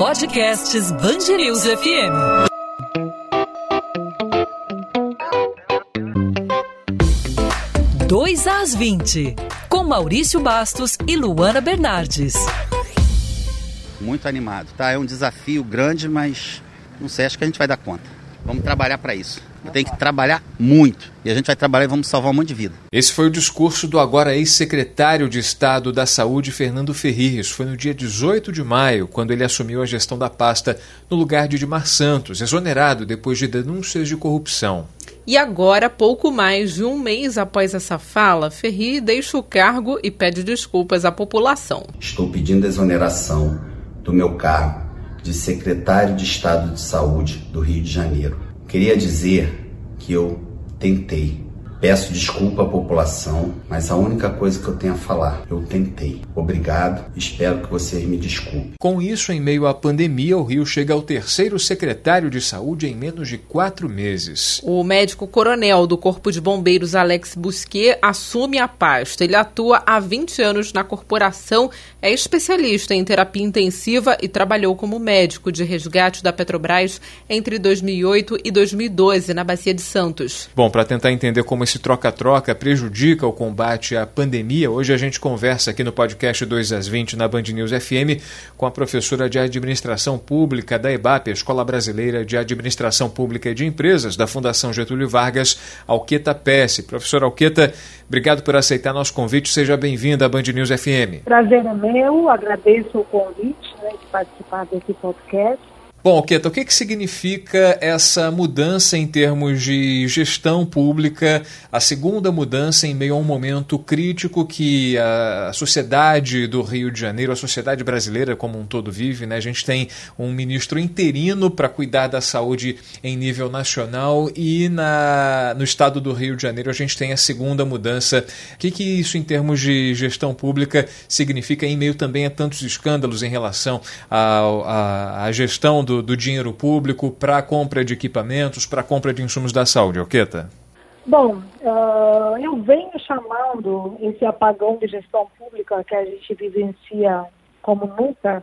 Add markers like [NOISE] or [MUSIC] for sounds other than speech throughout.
Podcasts Bangerils FM. Dois às 20, com Maurício Bastos e Luana Bernardes. Muito animado, tá? É um desafio grande, mas não sei, acho que a gente vai dar conta. Vamos trabalhar para isso. Tem que trabalhar muito. E a gente vai trabalhar e vamos salvar um monte de vida. Esse foi o discurso do agora ex-secretário de Estado da Saúde, Fernando Ferriz. Foi no dia 18 de maio, quando ele assumiu a gestão da pasta no lugar de Edmar Santos, exonerado depois de denúncias de corrupção. E agora, pouco mais de um mês após essa fala, Ferri deixa o cargo e pede desculpas à população. Estou pedindo exoneração do meu cargo de secretário de Estado de Saúde do Rio de Janeiro Queria dizer que eu tentei Peço desculpa à população, mas a única coisa que eu tenho a falar, eu tentei. Obrigado, espero que vocês me desculpem. Com isso, em meio à pandemia, o Rio chega ao terceiro secretário de saúde em menos de quatro meses. O médico coronel do Corpo de Bombeiros, Alex Busquet, assume a pasta. Ele atua há 20 anos na corporação, é especialista em terapia intensiva e trabalhou como médico de resgate da Petrobras entre 2008 e 2012 na Bacia de Santos. Bom, para tentar entender como esse troca-troca prejudica o combate à pandemia. Hoje a gente conversa aqui no podcast 2 às 20 na Band News FM com a professora de Administração Pública da EBAP, Escola Brasileira de Administração Pública e de Empresas da Fundação Getúlio Vargas, Alqueta Pesce. Professora Alqueta, obrigado por aceitar nosso convite. Seja bem-vinda à Band News FM. Prazer é meu, agradeço o convite né, de participar desse podcast. Bom, Keta, o que, que significa essa mudança em termos de gestão pública, a segunda mudança em meio a um momento crítico que a sociedade do Rio de Janeiro, a sociedade brasileira como um todo vive, né? A gente tem um ministro interino para cuidar da saúde em nível nacional e na, no estado do Rio de Janeiro a gente tem a segunda mudança. O que, que isso em termos de gestão pública significa em meio também a tantos escândalos em relação à gestão do, do dinheiro público para compra de equipamentos, para compra de insumos da saúde, Alqueta? Bom, uh, eu venho chamando esse apagão de gestão pública que a gente vivencia como nunca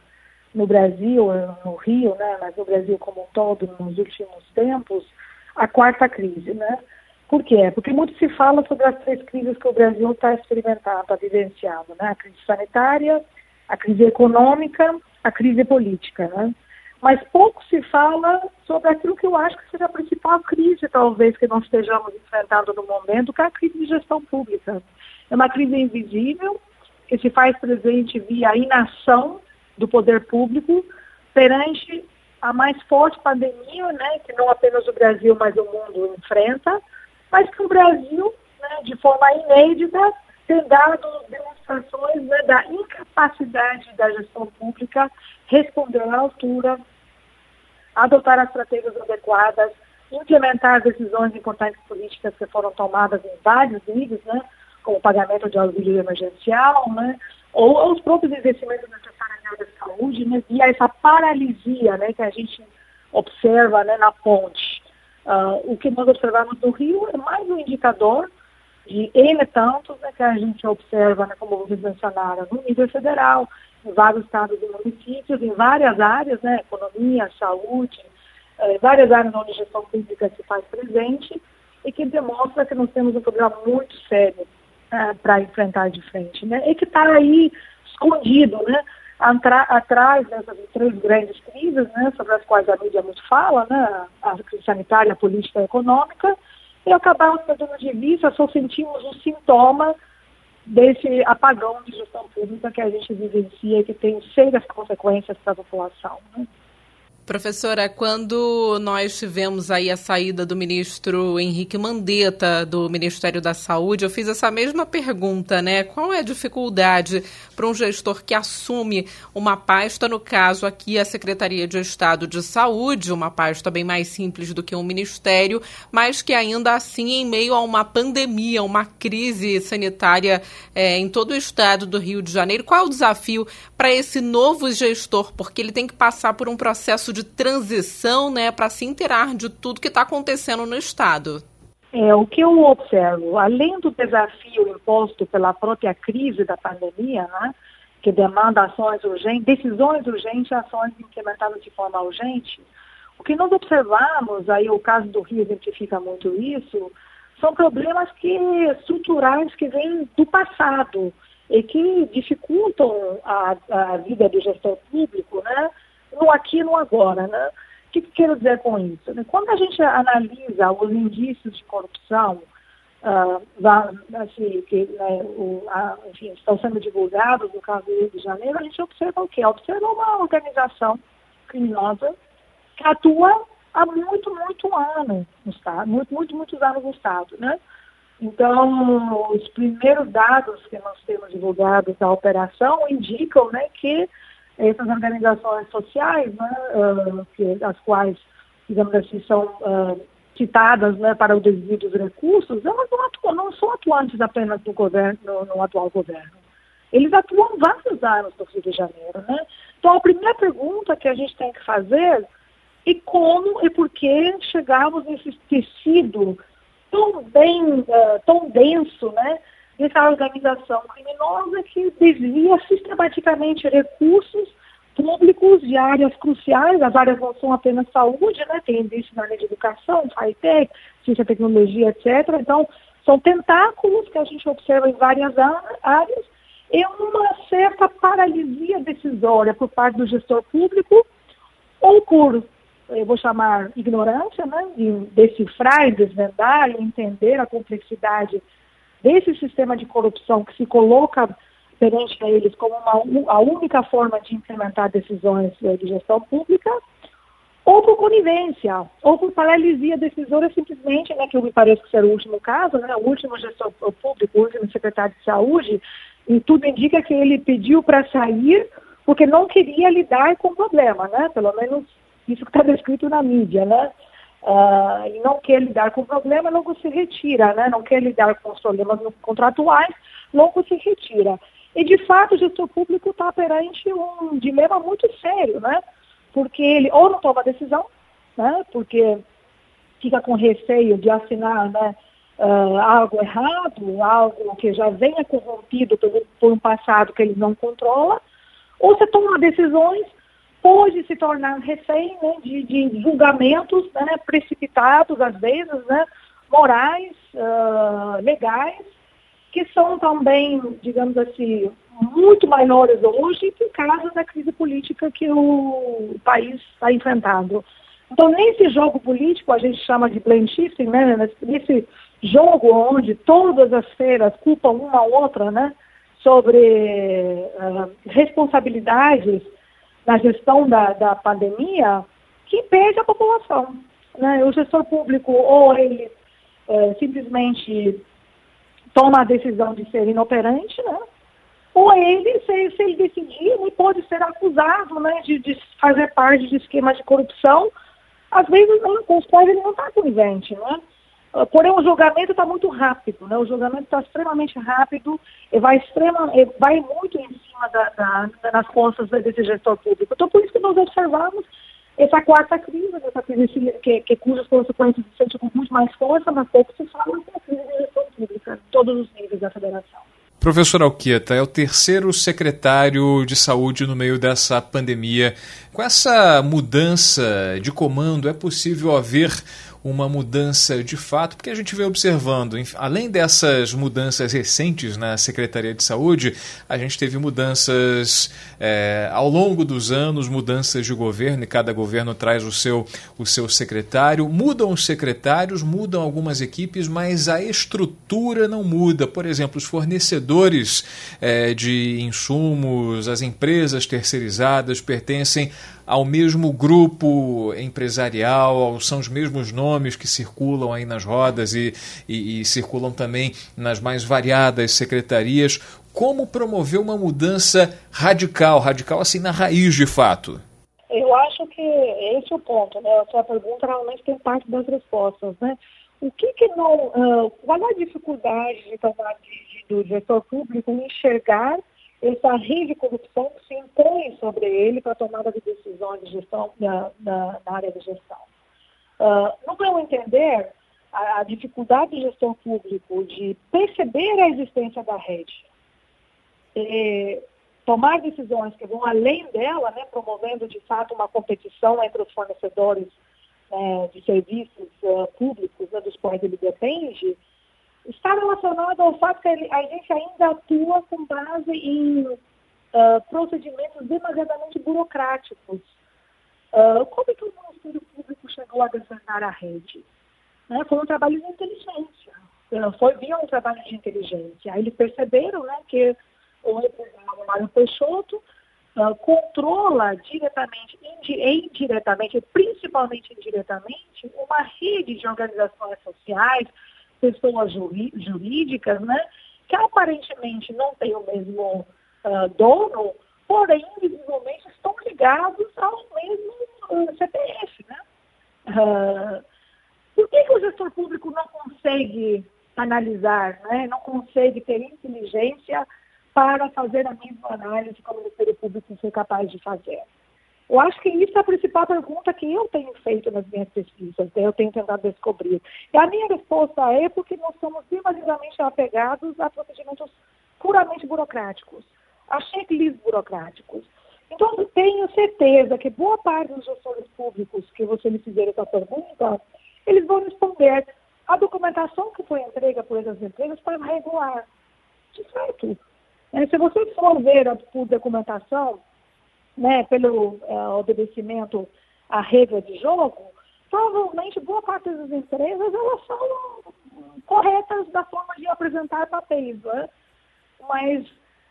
no Brasil, no Rio, né, mas no Brasil como um todo nos últimos tempos, a quarta crise, né? Por quê? Porque muito se fala sobre as três crises que o Brasil está experimentando, está vivenciando, né? A crise sanitária, a crise econômica, a crise política, né? Mas pouco se fala sobre aquilo que eu acho que seja a principal crise, talvez, que nós estejamos enfrentando no momento, que é a crise de gestão pública. É uma crise invisível, que se faz presente via inação do poder público perante a mais forte pandemia, né, que não apenas o Brasil, mas o mundo enfrenta, mas que o Brasil, né, de forma inédita, tem dado né, da incapacidade da gestão pública responder à altura, adotar as estratégias adequadas, implementar as decisões importantes políticas que foram tomadas em vários níveis, né, como o pagamento de auxílio emergencial, né, ou os próprios investimentos necessários na área de saúde, né, via essa paralisia né, que a gente observa né, na ponte. Uh, o que nós observamos no Rio é mais um indicador de N tantos né, que a gente observa, né, como vocês mencionaram, no nível federal, em vários estados e municípios, em várias áreas, né, economia, saúde, eh, várias áreas onde a gestão pública se faz presente e que demonstra que nós temos um problema muito sério eh, para enfrentar de frente, né, e que está aí escondido, né, atrás dessas três grandes crises, né, sobre as quais a mídia muito fala, né, a crise sanitária, a política e a econômica, e acabamos perdendo de vista, só sentimos um sintoma desse apagão de gestão pública que a gente vivencia e que tem sérias consequências para a população. Né? Professora, quando nós tivemos aí a saída do ministro Henrique Mandetta do Ministério da Saúde, eu fiz essa mesma pergunta, né? Qual é a dificuldade para um gestor que assume uma pasta, no caso aqui a Secretaria de Estado de Saúde, uma pasta bem mais simples do que um ministério, mas que ainda assim, em meio a uma pandemia, uma crise sanitária é, em todo o estado do Rio de Janeiro, qual é o desafio para esse novo gestor? Porque ele tem que passar por um processo de transição, né, para se inteirar de tudo que está acontecendo no Estado. É, o que eu observo, além do desafio imposto pela própria crise da pandemia, né, que demanda ações urgentes, decisões urgentes, ações implementadas de forma urgente. O que nós observamos, aí o caso do Rio exemplifica muito isso, são problemas que estruturais que vêm do passado e que dificultam a, a vida do gestor público, né? No aqui e no agora, né? O que, que quero dizer com isso? Quando a gente analisa os indícios de corrupção, uh, assim, que né, o, a, enfim, estão sendo divulgados no caso do Rio de Janeiro, a gente observa o quê? Observa uma organização criminosa que atua há muito, muito anos no Estado, muito, muito, muitos anos no Estado, né? Então, os primeiros dados que nós temos divulgados da operação indicam né, que essas organizações sociais, né, uh, que, as quais, digamos assim, são uh, citadas né, para o desvio dos recursos, elas não, atuam, não são atuantes apenas no, governo, no, no atual governo. Eles atuam vários anos no Rio de Janeiro. Né? Então, a primeira pergunta que a gente tem que fazer é como e por que chegamos nesse tecido tão bem, uh, tão denso, né, dessa organização criminosa que desvia sistematicamente recursos públicos de áreas cruciais, as áreas não são apenas saúde, né, tem indício na área de educação, high-tech, ciência, tecnologia, etc. Então, são tentáculos que a gente observa em várias áreas e uma certa paralisia decisória por parte do gestor público ou por eu vou chamar ignorância, né, de decifrar, desvendar entender a complexidade desse sistema de corrupção que se coloca perante a eles como uma, a única forma de implementar decisões eh, de gestão pública, ou por conivência, ou por paralisia decisora simplesmente, né, que me parece ser o último caso, né, o último gestor público, o último secretário de saúde, e tudo indica que ele pediu para sair porque não queria lidar com o problema, né, pelo menos isso que está descrito na mídia, né? Uh, e não quer lidar com o problema, logo se retira, né? Não quer lidar com os problemas contratuais, logo se retira. E, de fato, o gestor público está perante um dilema muito sério, né? Porque ele ou não toma decisão, né? Porque fica com receio de assinar né, uh, algo errado, algo que já venha corrompido por, por um passado que ele não controla, ou você toma decisões pode se tornar refém né, de, de, julgamentos né, precipitados, às vezes, né, morais, uh, legais, que são também, digamos assim, muito maiores hoje por causa da crise política que o país está enfrentando. Então, nesse jogo político, a gente chama de blame shifting, né, nesse jogo onde todas as feiras culpam uma a outra né, sobre uh, responsabilidades na gestão da, da pandemia que perde a população. Né? O gestor público, ou ele é, simplesmente toma a decisão de ser inoperante, né? ou ele, se, se ele decidir, ele pode ser acusado né, de, de fazer parte de esquemas de corrupção, às vezes não, com os quais ele não está conivente. Né? Ah, porém, o julgamento está muito rápido, né? o julgamento está extremamente rápido e vai, extrema, vai muito em cima da, da, das costas desse gestor público. Então, por isso que nós observamos essa quarta crise, essa crise que, que, cujas consequências se sentem com muito mais força, mas pouco se fala da crise de gestão pública, todos os níveis da federação. Professor Alqueta, é o terceiro secretário de saúde no meio dessa pandemia. Com essa mudança de comando, é possível haver uma mudança de fato, porque a gente vem observando, além dessas mudanças recentes na Secretaria de Saúde, a gente teve mudanças é, ao longo dos anos, mudanças de governo, e cada governo traz o seu, o seu secretário. Mudam os secretários, mudam algumas equipes, mas a estrutura não muda. Por exemplo, os fornecedores é, de insumos, as empresas terceirizadas pertencem ao mesmo grupo empresarial, são os mesmos nomes que circulam aí nas rodas e, e, e circulam também nas mais variadas secretarias. Como promover uma mudança radical, radical assim na raiz de fato? Eu acho que esse é o ponto, né? A sua pergunta realmente tem parte das respostas, né? O que que não, uh, qual é a dificuldade de tomar de, do gestor público enxergar essa rede de corrupção se impõe sobre ele para a tomada de decisões de gestão na, na, na área de gestão. Uh, no meu entender, a, a, dificuldade do gestor público de perceber a existência da rede, e tomar decisões que vão além dela, né, promovendo de fato uma competição entre os fornecedores né, de serviços uh, públicos né, dos quais ele depende, está relacionado ao fato que a gente ainda atua com base em uh, procedimentos demasiadamente burocráticos. Uh, como é que o Ministério Público chegou a desenhar a rede? Né, foi um trabalho de inteligência. Foi via um trabalho de inteligência. Aí eles perceberam né, que o empresário Mário Peixoto uh, controla diretamente e indiretamente, principalmente indiretamente, uma rede de organizações sociais, pessoas jurídicas, né, que aparentemente não têm o mesmo uh, dono, porém, visivelmente, estão ligados ao mesmo uh, CPF. Né? Uh, por que, que, o gestor público não consegue analisar, né? não consegue ter inteligência para fazer a mesma análise que o Ministério Público foi capaz de fazer? Eu acho que isso é a principal pergunta que eu tenho feito nas minhas pesquisas, né? eu tenho tentado descobrir. E a minha resposta é porque nós somos demasiadamente apegados a procedimentos puramente burocráticos, a checklists burocráticos. Então, tenho certeza que boa parte dos gestores públicos que você me fizer essa pergunta, eles vão responder. A documentação que foi entregue por essas empresas foi regular. De fato, é, se você for ver a, documentação, né, pelo é, obedecimento à regra de jogo, provavelmente boa parte das empresas elas são corretas da forma de apresentar papéis, né? mas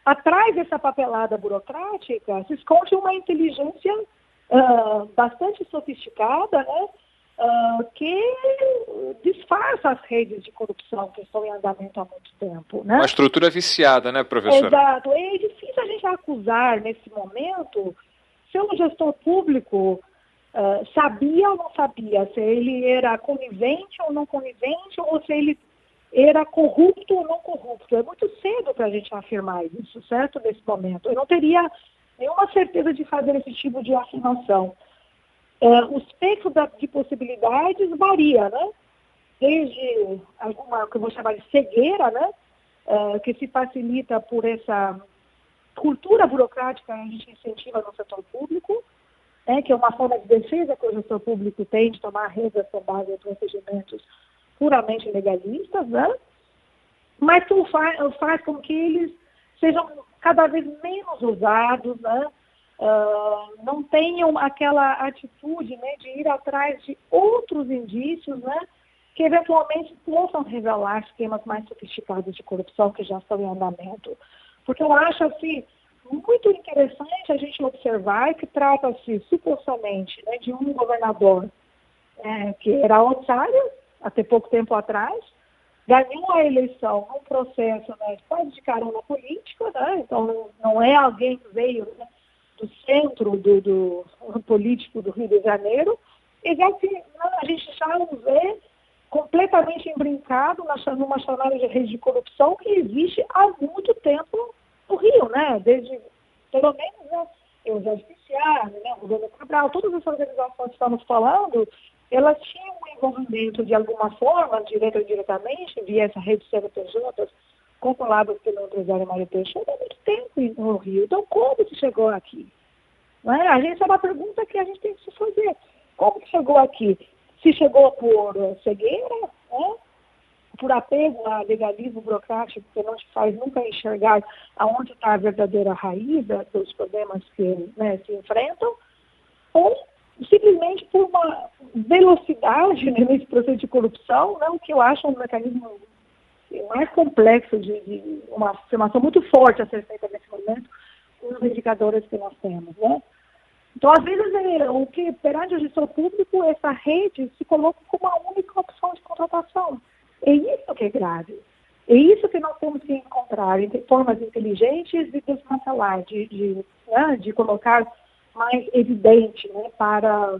atrás dessa papelada burocrática se esconde uma inteligência uh, bastante sofisticada, né? uh, que disfarça as redes de corrupção que estão em andamento há muito tempo. Né? Uma estrutura viciada, né, professora? Exato. É difícil acusar nesse momento se um gestor público uh, sabia ou não sabia, se ele era conivente ou não conivente, ou se ele era corrupto ou não corrupto. É muito cedo para a gente afirmar isso, certo? Nesse momento. Eu não teria nenhuma certeza de fazer esse tipo de afirmação. É, o espectro da, de possibilidades varia, né? Desde alguma, que eu vou chamar de cegueira, né? É, que se facilita por essa cultura burocrática a gente incentiva no setor público, né? que é uma forma de defesa que o gestor público tem de tomar regras com base em procedimentos puramente legalistas, né? mas que faz, faz com que eles sejam cada vez menos usados, né? uh, não tenham aquela atitude né, de ir atrás de outros indícios né, que eventualmente possam revelar esquemas mais sofisticados de corrupção que já estão em andamento. Porque eu acho assim, muito interessante a gente observar que trata-se supostamente né, de um governador é, que era outsider até pouco tempo atrás, ganhou a eleição num processo né, quase de carona política, né, então não é alguém que veio né, do centro do, do, político do Rio de Janeiro, e já que a gente já o vê completamente embrincado numa chamada de rede de corrupção que existe há muito tempo no Rio, né? Desde, pelo menos, né, o Judiciário, né, o governo Cabral, todas essas organizações que estamos falando, elas tinham um envolvimento de alguma forma, direto ou indiretamente, via essa rede de CNPJs, controladas pelo empresário Mário Teixeira há muito tempo no Rio. Então, como que chegou aqui? Não é? A gente é uma pergunta que a gente tem que se fazer. Como que chegou aqui? Se chegou por cegueira, né? Por apego a legalismo burocrático que não te faz nunca enxergar aonde está a verdadeira raiz dos problemas que né, se enfrentam, ou simplesmente por uma velocidade né, nesse processo de corrupção, não, que eu acho um mecanismo mais complexo, de, de, uma afirmação muito forte a ser feita nesse momento, com os indicadores que nós temos. Né? Então, às vezes, é, o que perante o gestor público, essa rede se coloca como a única opção de contratação. É isso que é grave. É isso que nós temos que encontrar, formas inteligentes de desmantelar, de, de, né, de colocar mais evidente né, para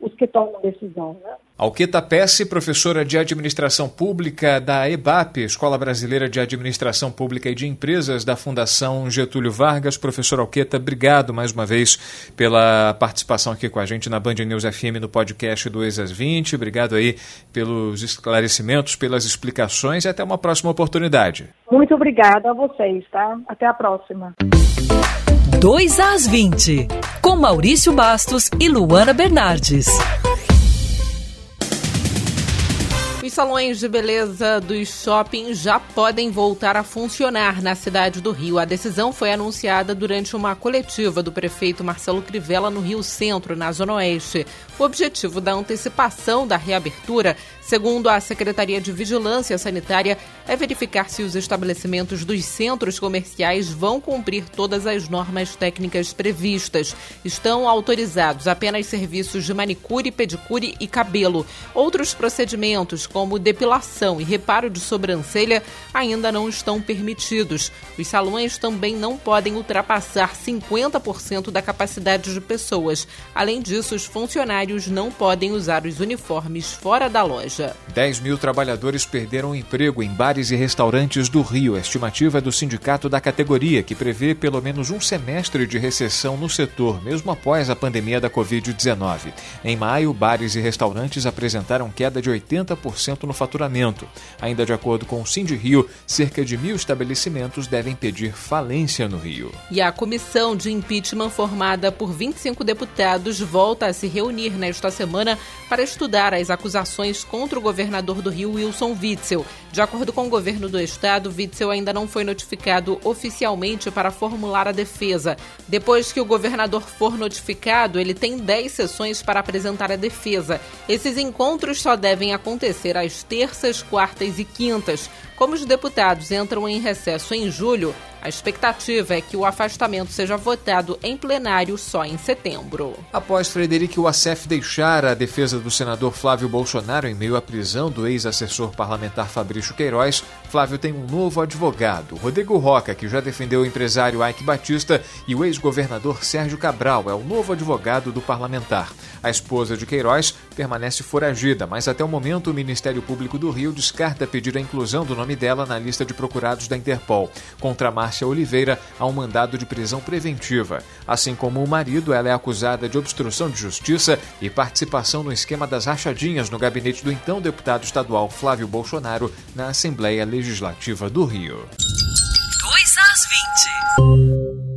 os que tomam decisão. Né? Alqueta Pesce, professora de Administração Pública da EBAP, Escola Brasileira de Administração Pública e de Empresas da Fundação Getúlio Vargas. Professor Alqueta, obrigado mais uma vez pela participação aqui com a gente na Band News FM no podcast 2 às 20. Obrigado aí pelos esclarecimentos, pelas explicações e até uma próxima oportunidade. Muito obrigada a vocês, tá? Até a próxima. 2 às 20, com Maurício Bastos e Luana Bernardes. Os salões de beleza dos shoppings já podem voltar a funcionar na cidade do Rio. A decisão foi anunciada durante uma coletiva do prefeito Marcelo Crivella no Rio Centro, na Zona Oeste. O objetivo da antecipação da reabertura Segundo a Secretaria de Vigilância Sanitária, é verificar se os estabelecimentos dos centros comerciais vão cumprir todas as normas técnicas previstas. Estão autorizados apenas serviços de manicure, pedicure e cabelo. Outros procedimentos, como depilação e reparo de sobrancelha, ainda não estão permitidos. Os salões também não podem ultrapassar 50% da capacidade de pessoas. Além disso, os funcionários não podem usar os uniformes fora da loja. 10 mil trabalhadores perderam emprego em bares e restaurantes do Rio. A estimativa é do sindicato da categoria, que prevê pelo menos um semestre de recessão no setor, mesmo após a pandemia da Covid-19. Em maio, bares e restaurantes apresentaram queda de 80% no faturamento. Ainda de acordo com o Cindy Rio, cerca de mil estabelecimentos devem pedir falência no Rio. E a comissão de impeachment formada por 25 deputados volta a se reunir nesta semana para estudar as acusações contra contra o governador do Rio, Wilson Witzel. De acordo com o governo do estado, Witzel ainda não foi notificado oficialmente para formular a defesa. Depois que o governador for notificado, ele tem 10 sessões para apresentar a defesa. Esses encontros só devem acontecer às terças, quartas e quintas. Como os deputados entram em recesso em julho, a expectativa é que o afastamento seja votado em plenário só em setembro. Após Frederico Wassef deixar a defesa do senador Flávio Bolsonaro em meio à prisão do ex-assessor parlamentar Fabrício Queiroz, Flávio tem um novo advogado, Rodrigo Roca, que já defendeu o empresário Ike Batista, e o ex-governador Sérgio Cabral é o novo advogado do parlamentar. A esposa de Queiroz permanece foragida, mas até o momento o Ministério Público do Rio descarta pedir a inclusão do nome dela na lista de procurados da Interpol. Contra Márcia Oliveira há um mandado de prisão preventiva. Assim como o marido, ela é acusada de obstrução de justiça e participação no esquema das rachadinhas no gabinete do então deputado estadual Flávio Bolsonaro na Assembleia Legislativa do Rio. 2 às 20.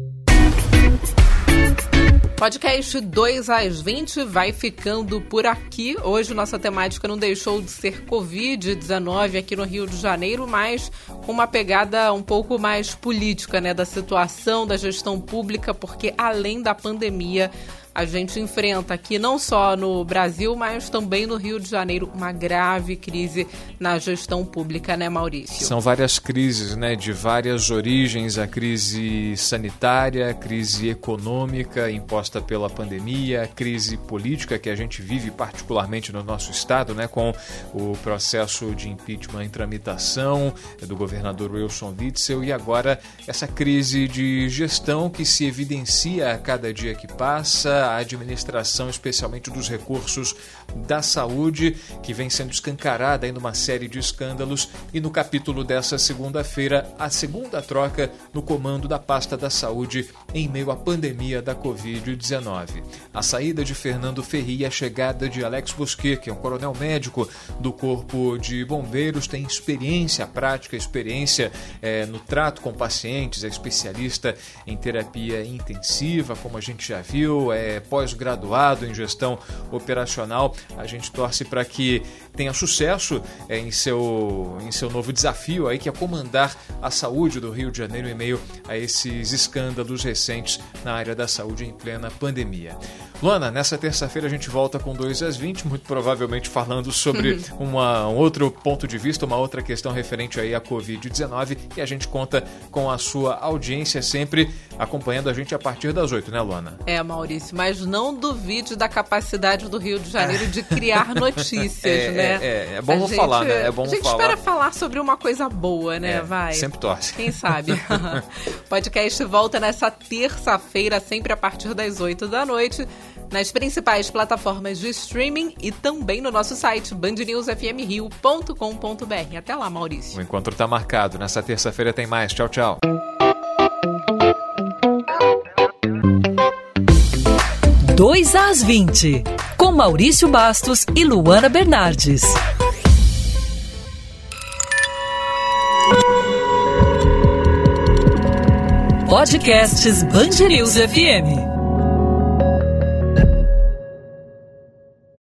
Podcast 2 às 20 vai ficando por aqui. Hoje nossa temática não deixou de ser Covid-19 aqui no Rio de Janeiro, mas com uma pegada um pouco mais política, né, da situação da gestão pública, porque além da pandemia, a gente enfrenta aqui, não só no Brasil, mas também no Rio de Janeiro, uma grave crise na gestão pública, né, Maurício? São várias crises, né, de várias origens: a crise sanitária, a crise econômica imposta pela pandemia, a crise política que a gente vive particularmente no nosso estado, né, com o processo de impeachment em tramitação do governador Wilson Witzel e agora essa crise de gestão que se evidencia a cada dia que passa a administração, especialmente dos recursos da saúde, que vem sendo escancarada em uma série de escândalos. E no capítulo dessa segunda-feira, a segunda troca no comando da pasta da saúde em meio à pandemia da Covid-19. A saída de Fernando Ferri e a chegada de Alex Bosquet, que é um coronel médico do Corpo de Bombeiros, tem experiência prática, experiência é, no trato com pacientes, é especialista em terapia intensiva, como a gente já viu, é pós-graduado em gestão operacional. A gente torce para que tenha sucesso é, em, seu, em seu novo desafio aí, que é comandar a saúde do Rio de Janeiro em meio a esses escândalos recentes na área da saúde em plena pandemia. Luana, nessa terça-feira a gente volta com 2 às 20, muito provavelmente falando sobre [LAUGHS] uma, um outro ponto de vista, uma outra questão referente aí à Covid-19 e a gente conta com a sua audiência sempre acompanhando a gente a partir das 8, né, Luana? É, Maurício, mas não duvide da capacidade do Rio de Janeiro de criar [LAUGHS] notícias, é, né? É, é, é bom a falar, gente, né? É bom a gente falar. espera falar sobre uma coisa boa, né? É, Vai. Sempre torce. Quem sabe? [LAUGHS] podcast volta nessa terça-feira, sempre a partir das 8 da noite nas principais plataformas de streaming e também no nosso site bandnewsfmrio.com.br. Até lá, Maurício. O encontro está marcado. Nessa terça-feira tem mais. Tchau, tchau. Dois às 20, com Maurício Bastos e Luana Bernardes. Podcasts Bangerils FM.